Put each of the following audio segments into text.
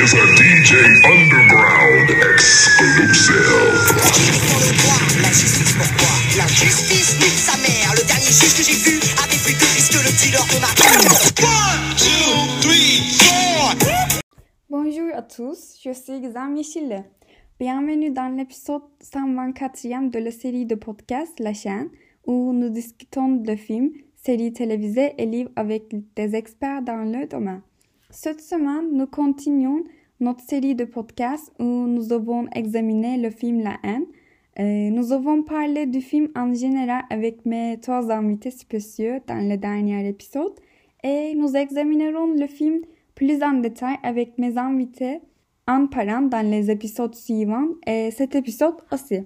is a DJ Underground exclusive. La justice pourquoi La justice nique sa mère Le dernier juge que j'ai vu avait pris deux risques le dealer de ma One, two, three, four Bonjour à tous, je suis Gizem Yeşilli. Bienvenue dans l'épisode 124e de la série de podcasts La chaîne, où nous discutons de films, séries télévisées et livres avec des experts dans le domaine. Cette semaine, nous continuons notre série de podcasts où nous avons examiné le film La haine. Euh, nous avons parlé du film en général avec mes trois invités spéciaux dans le dernier épisode et nous examinerons le film plus en détail avec mes invités en parlant dans les épisodes suivants et cet épisode aussi.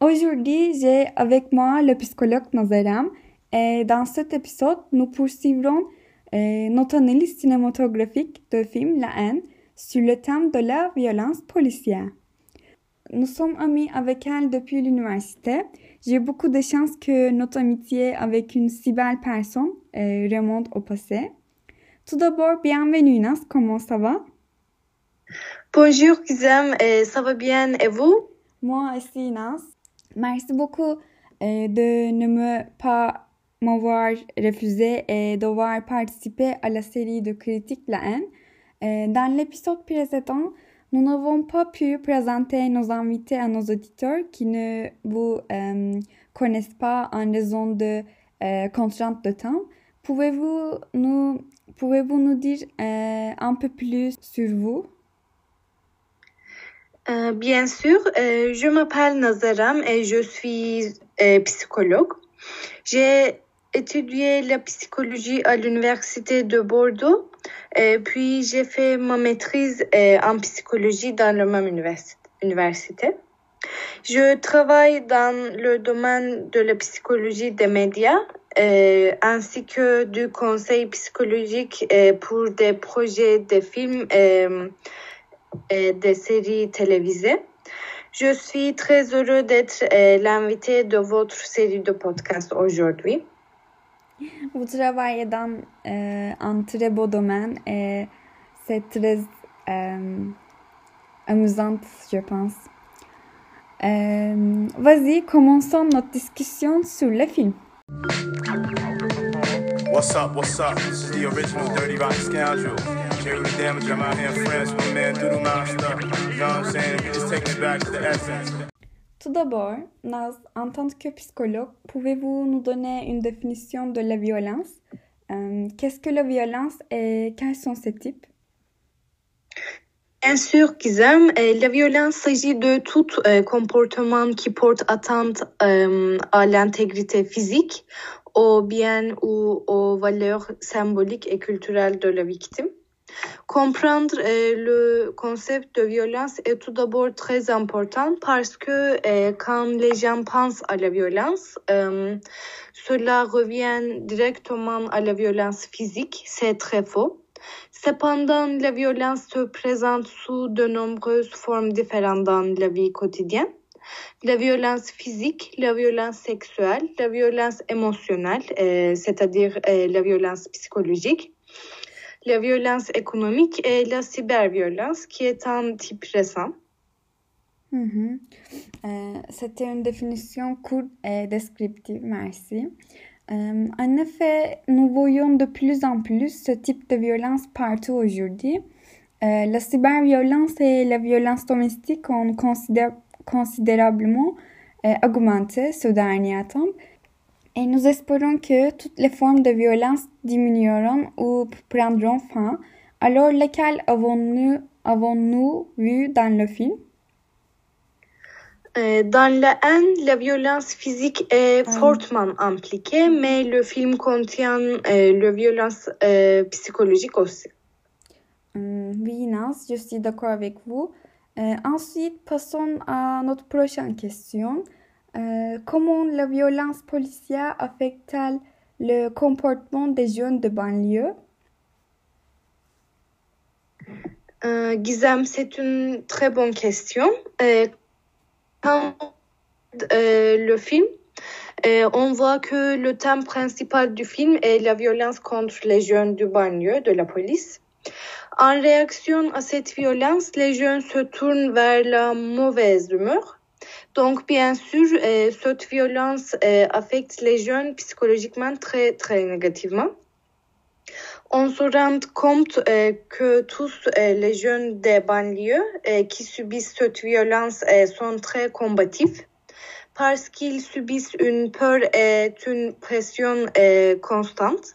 Aujourd'hui, j'ai avec moi le psychologue Nazaram et dans cet épisode, nous poursuivrons notre analyse cinématographique du film La haine sur le thème de la violence policière. Nous sommes amis avec elle depuis l'université. J'ai beaucoup de chance que notre amitié avec une si belle personne euh, remonte au passé. Tout d'abord, bienvenue Nas, comment ça va? Bonjour Gizem, euh, ça va bien et vous? Moi aussi Nas. Merci beaucoup euh, de ne me pas m'avoir refusé et d'avoir participé à la série de critiques La haine. Euh, dans l'épisode précédent, nous n'avons pas pu présenter nos invités à nos auditeurs qui ne vous euh, connaissent pas en raison de euh, contraintes de temps. Pouvez-vous nous, pouvez-vous nous dire un peu plus sur vous? Bien sûr, je m'appelle Nazaram et je suis psychologue. J'ai étudié la psychologie à l'université de Bordeaux, et puis j'ai fait ma maîtrise euh, en psychologie dans la même universi- université. Je travaille dans le domaine de la psychologie des médias euh, ainsi que du conseil psychologique euh, pour des projets de films et des séries télévisées. Je suis très heureux d'être l'invité de votre série de podcasts aujourd'hui. Un très beau domaine et c'est très euh, amusant, je pense. Euh, Vas-y, commençons notre discussion sur le film. What's up, what's up? This is the original Dirty Rotten Scoundrel. Jerry the Damage, I'm out here in France my man Doodle Monster. You know what I'm saying? We just taking it back to the essence. Tout d'abord, en tant que psychologue, pouvez-vous nous donner une définition de la violence? Euh, Qu'est-ce que la violence et quels sont ses types? Bien sûr, Gizem, euh, la violence s'agit de tout euh, comportement qui porte atteinte à l'intégrité physique, au bien ou aux valeurs symboliques et culturelles de la victime. Comprendre euh, le concept de violence est tout d'abord très important parce que euh, quand les gens pensent à la violence, euh, cela revient directement à la violence physique. C'est très faux. Cependant, la violence se présente sous de nombreuses formes différentes dans la vie quotidienne. La violence physique, la violence sexuelle, la violence émotionnelle, c'est-à-dire la violence psychologique, la violence économique et la cyberviolence qui est un type récent. Mhm. Euh, C'était une définition courte et descriptive, merci. Euh, en effet, nous voyons de plus en plus ce type de violence partout aujourd'hui. Euh, la cyberviolence et la violence domestique ont considé- considérablement euh, augmenté ce dernier temps et nous espérons que toutes les formes de violence diminueront ou prendront fin. Alors, lesquelles avons-nous avons-nous vu dans le film? Euh, Dans la haine, la violence physique est Ah. fortement impliquée, mais le film contient euh, la violence euh, psychologique aussi. Hum, oui, Naz, je suis d'accord avec vous. Euh, ensuite, passons à notre prochaine question. Euh, comment la violence policière affecte-t-elle le comportement des jeunes de banlieue? Euh, c'est une très bonne question. Euh, quand euh, le film, euh, on voit que le thème principal du film est la violence contre les jeunes du banlieue de la police. En réaction à cette violence, les jeunes se tournent vers la mauvaise humeur. Donc, bien sûr, euh, cette violence euh, affecte les jeunes psychologiquement très, très négativement. On se rend compte euh, que tous les jeunes des banlieues qui subissent cette violence sont très combatifs parce qu'ils subissent une peur et une pression constante.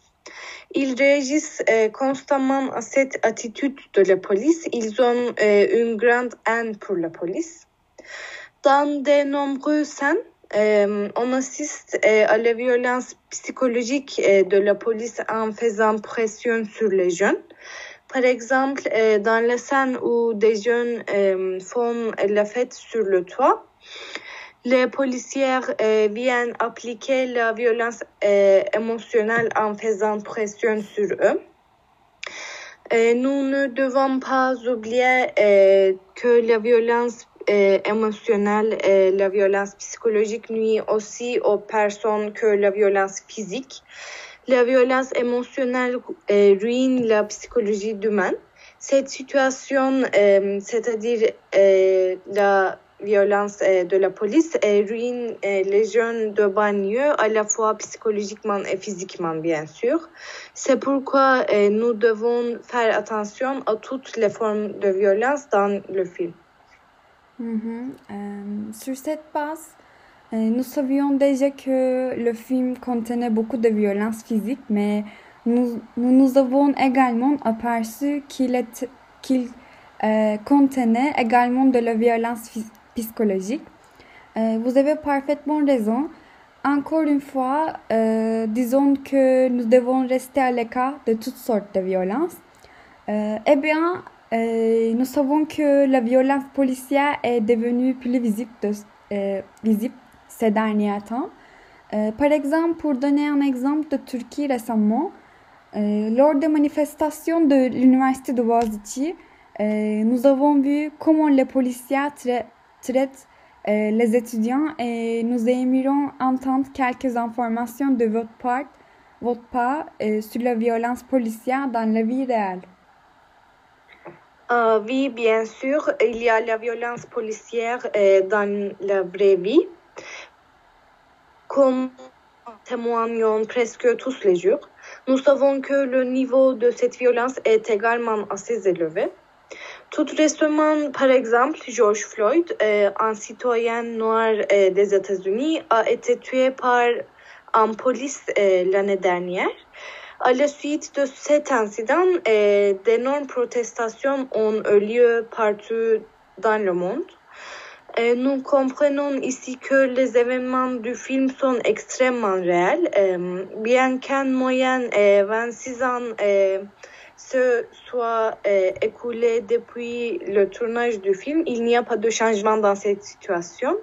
Ils réagissent constamment à cette attitude de la police. Ils ont une grande haine pour la police. Dans de nombreuses scènes, euh, on assiste euh, à la violence psychologique euh, de la police en faisant pression sur les jeunes. Par exemple, dans la scène où des jeunes font la fête sur le toit, les policiers viennent appliquer la violence émotionnelle en faisant pression sur eux. Nous ne devons pas oublier que la violence émotionnelle et la violence psychologique nuit aussi aux personnes que la violence physique. La violence émotionnelle euh, ruine la psychologie humaine. Cette situation, c'est-à-dire la violence de la police, ruine les jeunes de banlieue à la fois psychologiquement et physiquement, bien sûr. C'est pourquoi nous devons faire attention à toutes les formes de violence dans le film. Mhm. Euh, sur cette base, euh, nous savions déjà que le film contenait beaucoup de violence physique, mais nous nous, avons également aperçu qu'il euh, contenait également de la violence psychologique. Vous avez parfaitement raison. Encore une fois, disons que nous devons rester à l'écart de toutes sortes de violences. Euh, eh bien, euh, nous savons que la violence policière est devenue plus visible, euh, ces derniers temps. Euh, par exemple, pour donner un exemple de Turquie récemment, lors des manifestations de l'université de Boğaziçi, nous avons vu comment les policiers trai- traitent les étudiants et nous aimerions entendre quelques informations de votre part, sur la violence policière dans la vie réelle. Euh, oui, bien sûr, il y a la violence policière euh, dans la vraie vie, comme témoignons presque tous les jours. Nous savons que le niveau de cette violence est également assez élevé. Tout récemment, par exemple, George Floyd, euh, un citoyen noir euh, des États-Unis, a été tué par un police l'année dernière. À la suite de cet incident, euh, d'énormes protestations ont eu lieu partout dans le monde. Euh, nous comprenons ici que les événements du film sont extrêmement réels. Euh, bien qu'en moyenne euh, 26 ans euh, se soient euh, écoulés depuis le tournage du film, il n'y a pas de changement dans cette situation.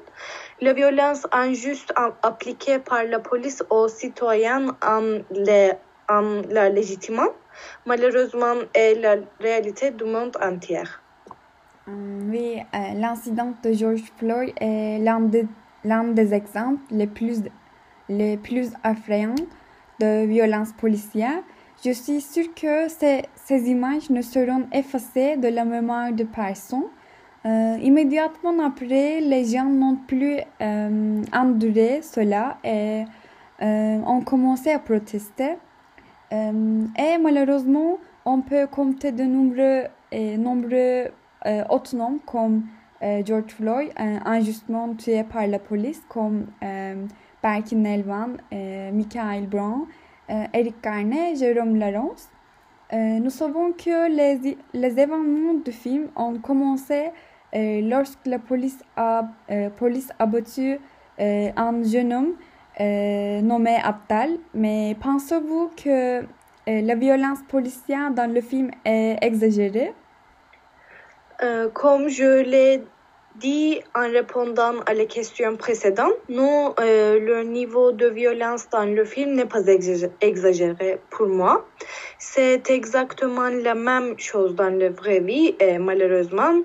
La violence injuste appliquée par la police aux citoyens en, les- la légitimant, malheureusement, est la réalité du monde entier. Hum, Oui, euh, l'incident de George Floyd est l'un des, des exemples les plus, les plus de violence policière. Je suis sûre que ces, ces images ne seront effacées de la mémoire de personne. Euh, immédiatement après, les gens n'ont plus euh, enduré cela et euh, ont commencé à protester. Euh, et malheureusement, on peut compter de nombreux, nombreux euh, autres noms comme euh, George Floyd, injustement tué par la police, comme Berkin Elvan, Michael Brown, Eric Garner, Jérôme. Euh, nous savons que les, les événements du film ont commencé lorsque la police a, police a battu un jeune homme euh, nommé Abdal. Mais pensez-vous que euh, la violence policière dans le film est exagérée? Euh, comme je l'ai dit en répondant à la question précédente, non, le niveau de violence dans le film n'est pas exagé- exagéré pour moi. C'est exactement la même chose dans la vraie vie malheureusement,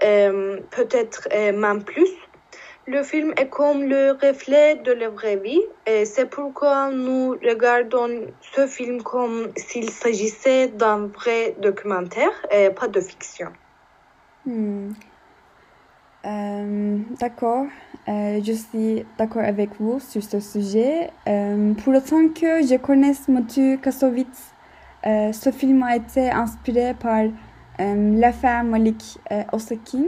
peut-être même plus. Le film est comme le reflet de la vraie vie et c'est pourquoi nous regardons ce film comme s'il s'agissait d'un vrai documentaire et pas de fiction. Hmm. Euh, d'accord, Euh, je suis d'accord avec vous sur ce sujet. Euh, pour autant que je connaisse Mathieu Kassovitz, euh, ce film a été inspiré par euh, l'affaire Malik Osekin.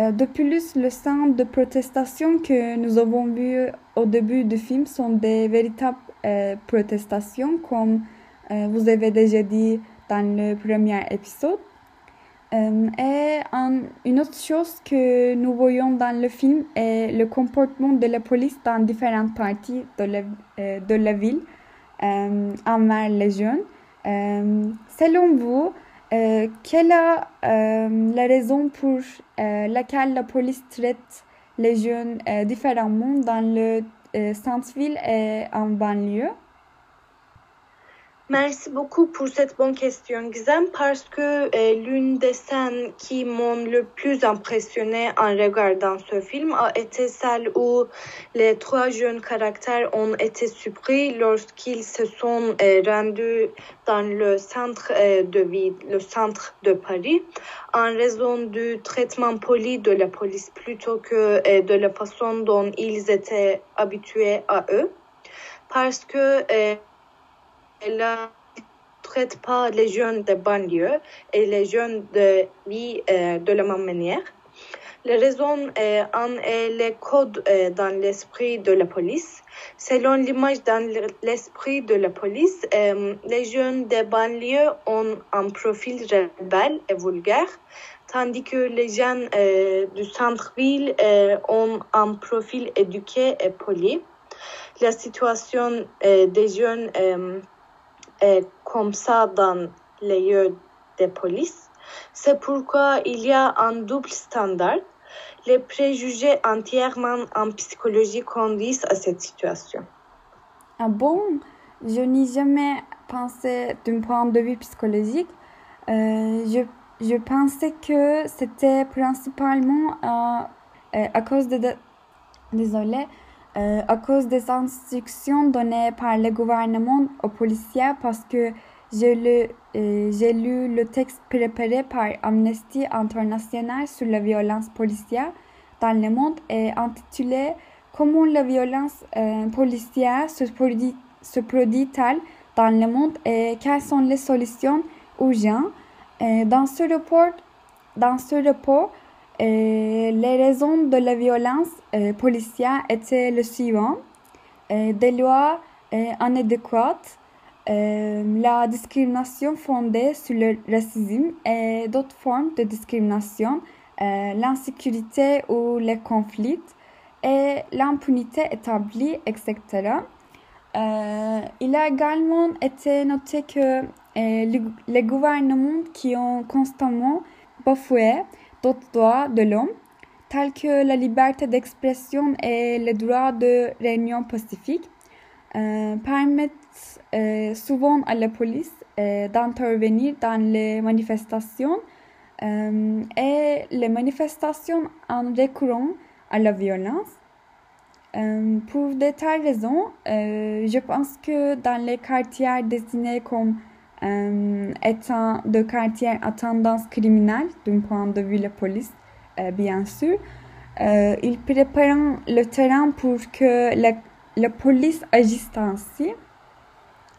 Euh, de plus, le centre de protestation que nous avons vu au début du film sont des véritables euh, protestations, comme euh, vous avez déjà dit dans le premier épisode. Et un- une autre chose que nous voyons dans le film est le comportement de la police dans différentes parties de la, ville envers les jeunes. Selon vous, euh, quelle est euh, la raison pour euh, laquelle la police traite les jeunes différemment dans le centre-ville et en banlieue? Merci beaucoup pour cette bonne question, Gizem, parce que euh, l'une des scènes qui m'ont le plus impressionné en regardant ce film a été celle où les trois jeunes caractères ont été surpris lorsqu'ils se sont euh, rendus dans le centre euh, de ville, le centre de Paris, en raison du traitement poli de la police plutôt que de la façon dont ils étaient habitués à eux. Parce que elle ne traite pas les jeunes de banlieue et les jeunes de vie euh, de la même manière. La raison euh, en est les codes euh, dans l'esprit de la police. Selon l'image dans l'esprit de la police, euh, les jeunes des banlieues ont un profil rebelle et vulgaire, tandis que les jeunes du centre-ville ont un profil éduqué et poli. La situation des jeunes est comme ça dans les lieux de police. C'est pourquoi il y a un double standard. Les préjugés entièrement en psychologie conduisent à cette situation. Ah bon? Je n'y jamais pensé d'un point de vue psychologique. Euh, je, je pensais que c'était principalement à, euh, à cause de, de- désolé, euh, à cause des instructions données par le gouvernement aux policiers parce que j'ai lu, euh, lu le texte préparé par Amnesty International sur la violence policière dans le monde et intitulé Comment la violence euh, policière se produit, se produit-elle dans le monde et quelles sont les solutions urgentes? Euh, dans ce rapport, dans ce rapport euh, les raisons de la violence euh, policière étaient le suivant. Euh, des lois euh, inadéquates, euh, la discrimination fondée sur le racisme et d'autres formes de discrimination, euh, l'insécurité ou les conflits et l'impunité établie, etc. Euh, il a également été noté que euh, les, les gouvernements qui ont constamment bafoué d'autres droits de l'homme, tels que la liberté d'expression et le droit de réunion pacifique, euh, permettent euh, souvent à la police euh, d'intervenir dans les manifestations euh, et les manifestations en recourant à la violence. Pour de telles raisons, je pense que dans les quartiers destinés comme étant de quartiers à tendance criminelle, d'un point de vue de la police, euh, bien sûr, euh, ils préparent le terrain pour que la, police agisse ainsi.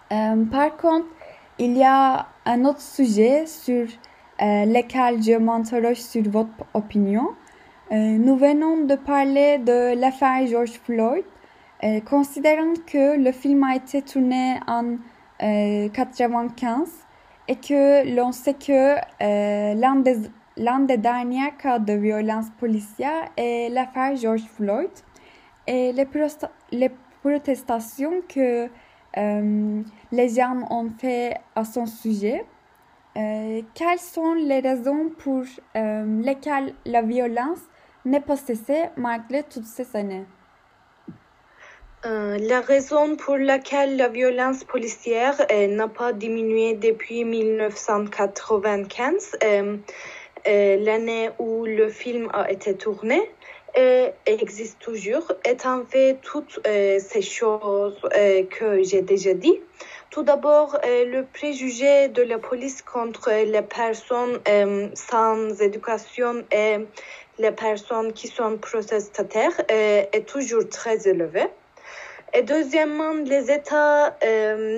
Par contre, il y a un autre sujet sur euh, lequel je m'interroge sur votre opinion. Nous venons de parler de l'affaire George Floyd. Considérant que le film a été tourné en 95 et que l'on sait que euh, l'un des, des derniers cas de violence policière est l'affaire George Floyd et les, les protestations que euh, les gens ont fait à son sujet. Euh, quelles sont les raisons pour euh, lesquelles la violence n'est pas cessée malgré toutes ces années? Euh, la raison pour laquelle la violence policière euh, n'a pas diminué depuis 1995, euh, l'année où le film a été tourné, et existe toujours, étant fait toutes ces choses que j'ai déjà dit. Tout d'abord, le préjugé de la police contre les personnes sans éducation et les personnes qui sont protestataires est toujours très élevé. Et deuxièmement, les États euh,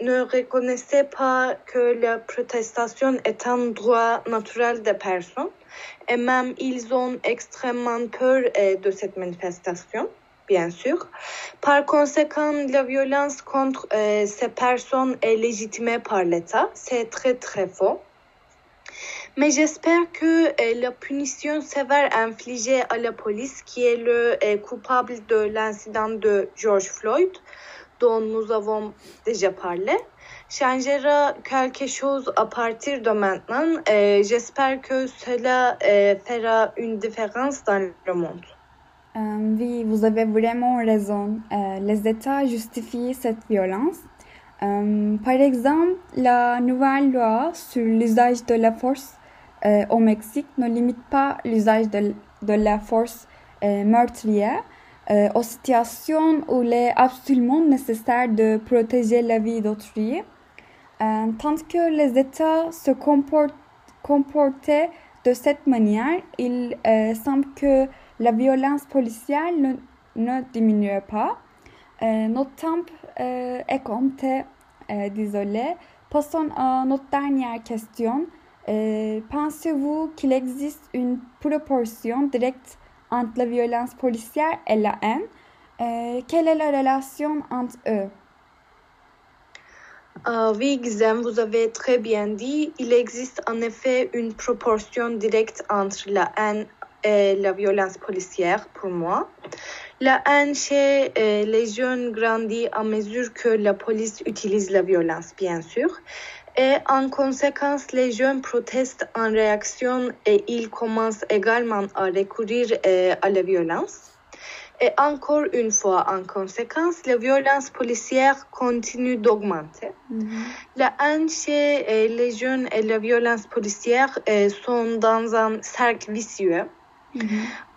ne, ne reconnaissaient pas que la protestation est un droit naturel des personnes. Et même ils ont extrêmement peur euh, de cette manifestation, bien sûr. Par conséquent, la violence contre euh, ces personnes est légitimée par l'État. C'est très très faux. Mais j'espère que euh, la punition sévère infligée à la police, qui est le euh, coupable de l'incident de George Floyd, dont nous avons déjà parlé, changera quelque chose à partir de maintenant. Euh, j'espère que cela fera une différence dans le monde. Oui, vous avez vraiment raison. Les États justifient cette violence. Par exemple, la nouvelle loi sur l'usage de la force euh, au Mexique ne limite pas l'usage de, la force euh, meurtrière euh, aux situations où il est absolument nécessaire de protéger la vie d'autrui. Tant que les États se comportent, comportaient de cette manière, il semble que la violence policière ne, ne diminue pas. Notre temps est compté, désolé. Passons à notre dernière question. Euh, Pensez-vous qu'il existe une proportion directe entre la violence policière et la haine? Euh, quelle est la relation entre eux? Euh, oui, Gizem, vous avez très bien dit. Il existe en effet une proportion directe entre la haine et la violence policière pour moi. La haine chez euh, les jeunes grandit à mesure que la police utilise la violence, bien sûr. Et en conséquence, les jeunes protestent en réaction et ils commencent également à recourir euh, à la violence. Et encore une fois, en conséquence, la violence policière continue d'augmenter. La haine chez les jeunes et la violence policière euh, sont dans un cercle vicieux.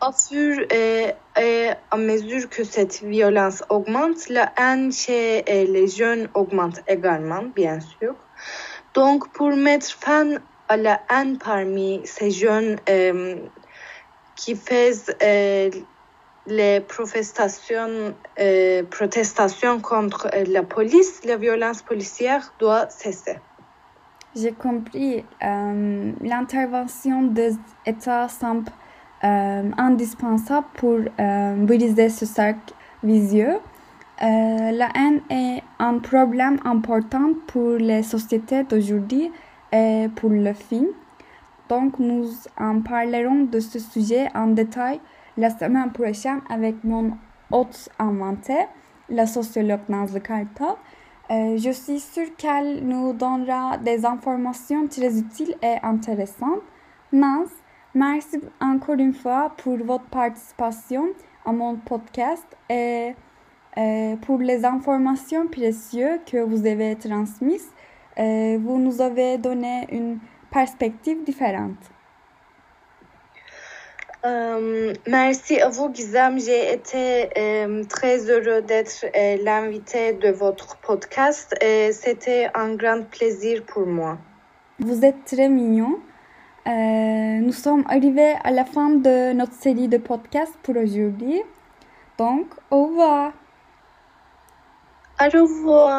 Au fur et et à mesure que cette violence augmente, la haine chez les jeunes augmente également, bien sûr. Donc, pour mettre fin à la haine parmi ces jeunes euh, qui font euh, les protestations, euh, contre la police, la violence policière doit cesser. J'ai compris. L'intervention des États semble indispensable pour briser ce cercle vicieux. Euh, la haine est un problème important pour les sociétés d'aujourd'hui et pour le film. Donc, nous en parlerons de ce sujet en détail la semaine prochaine avec mon hôte inventé, la sociologue Nazlı Kartal. Euh, je suis sûre qu'elle nous donnera des informations très utiles et intéressantes. Naz, merci encore une fois pour votre participation à mon podcast et pour les informations précieuses que vous avez transmises. Euh, vous nous avez donné une perspective différente. Euh, merci à vous, Gizem. J'ai été euh, très heureux d'être euh, l'invité de votre podcast et c'était un grand plaisir pour moi. Vous êtes très mignon. Euh, nous sommes arrivés à la fin de notre série de podcasts pour aujourd'hui. Donc, au revoir. 阿舒服